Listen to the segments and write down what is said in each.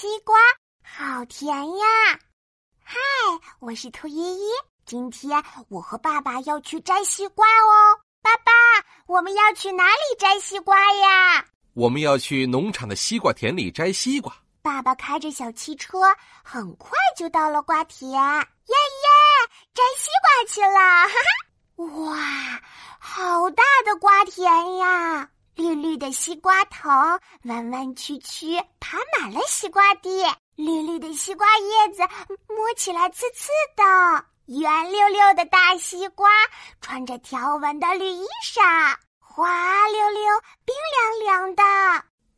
西瓜好甜呀！嗨，我是兔依依。今天我和爸爸要去摘西瓜哦。爸爸，我们要去哪里摘西瓜呀？我们要去农场的西瓜田里摘西瓜。爸爸开着小汽车，很快就到了瓜田。耶耶，摘西瓜去了！哈哈，哇，好大的瓜田呀！绿绿的西瓜藤，弯弯曲曲，爬满了西瓜地。绿绿的西瓜叶子，摸起来刺刺的。圆溜溜的大西瓜，穿着条纹的绿衣裳，滑溜溜，冰凉凉的。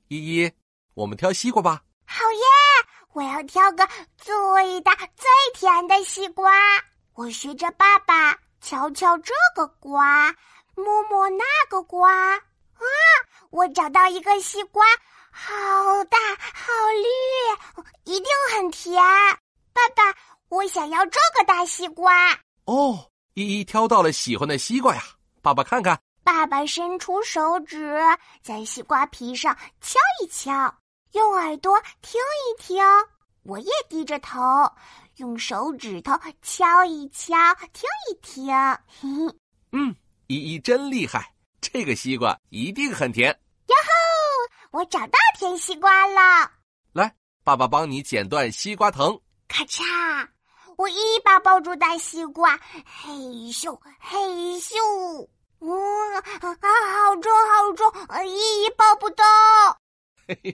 依依，我们挑西瓜吧。好耶！我要挑个最大最甜的西瓜。我学着爸爸，瞧瞧这个瓜，摸摸那个瓜。啊！我找到一个西瓜，好大，好绿，一定很甜。爸爸，我想要这个大西瓜。哦，依依挑到了喜欢的西瓜呀！爸爸看看。爸爸伸出手指，在西瓜皮上敲一敲，用耳朵听一听。我也低着头，用手指头敲一敲，听一听。嘿嘿，嗯，依依真厉害。这个西瓜一定很甜。哟吼！我找到甜西瓜了。来，爸爸帮你剪断西瓜藤。咔嚓！我一把抱住大西瓜，嘿咻嘿咻。嗯，啊，好重好重，一抱不动。嘿呦，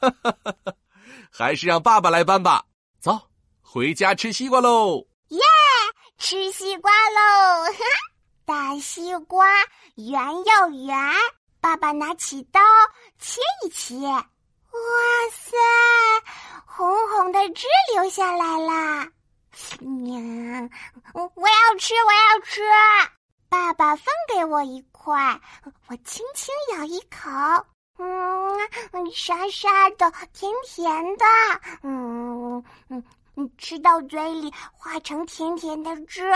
哈哈哈哈！还是让爸爸来搬吧。走，回家吃西瓜喽。耶，吃西瓜喽！哈哈。大西瓜圆又圆，爸爸拿起刀切一切。哇塞，红红的汁流下来啦！呀，我要吃，我要吃！爸爸分给我一块，我轻轻咬一口，嗯，沙沙的，甜甜的，嗯嗯。吃到嘴里化成甜甜的汁，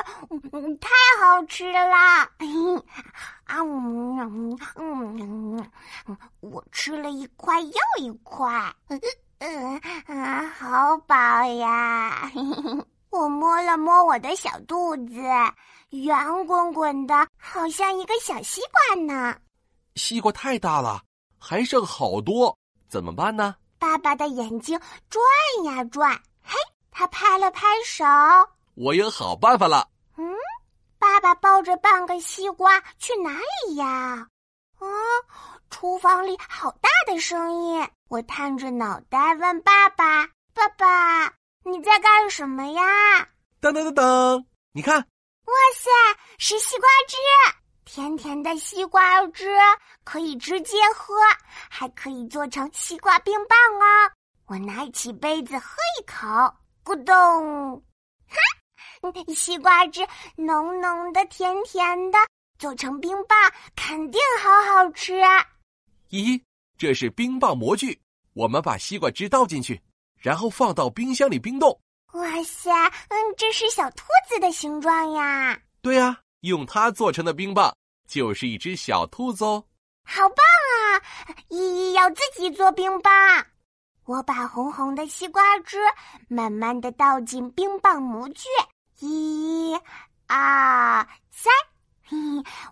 嗯，太好吃了！啊，嗯嗯嗯，我吃了一块又一块，嗯啊，好饱呀！我摸了摸我的小肚子，圆滚滚的，好像一个小西瓜呢。西瓜太大了，还剩好多，怎么办呢？爸爸的眼睛转呀转，嘿。他拍了拍手，我有好办法了。嗯，爸爸抱着半个西瓜去哪里呀？啊，厨房里好大的声音！我探着脑袋问爸爸：“爸爸，你在干什么呀？”噔噔噔噔，你看，哇塞，是西瓜汁，甜甜的西瓜汁可以直接喝，还可以做成西瓜冰棒哦。我拿起杯子喝一口。咕咚！哈，西瓜汁浓浓的、甜甜的，做成冰棒肯定好好吃。咦，这是冰棒模具，我们把西瓜汁倒进去，然后放到冰箱里冰冻。哇塞，嗯，这是小兔子的形状呀！对呀，用它做成的冰棒就是一只小兔子哦。好棒啊！依依要自己做冰棒。我把红红的西瓜汁慢慢的倒进冰棒模具，一、二、三，嘿，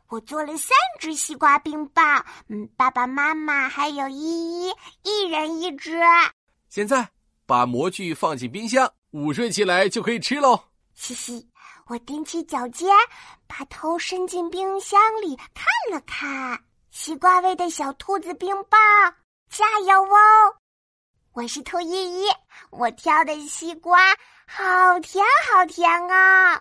我做了三只西瓜冰棒。嗯，爸爸妈妈还有依依，一人一只。现在把模具放进冰箱，午睡起来就可以吃喽。嘻嘻，我踮起脚尖，把头伸进冰箱里看了看，西瓜味的小兔子冰棒，加油哦！我是兔依依，我挑的西瓜好甜好甜啊！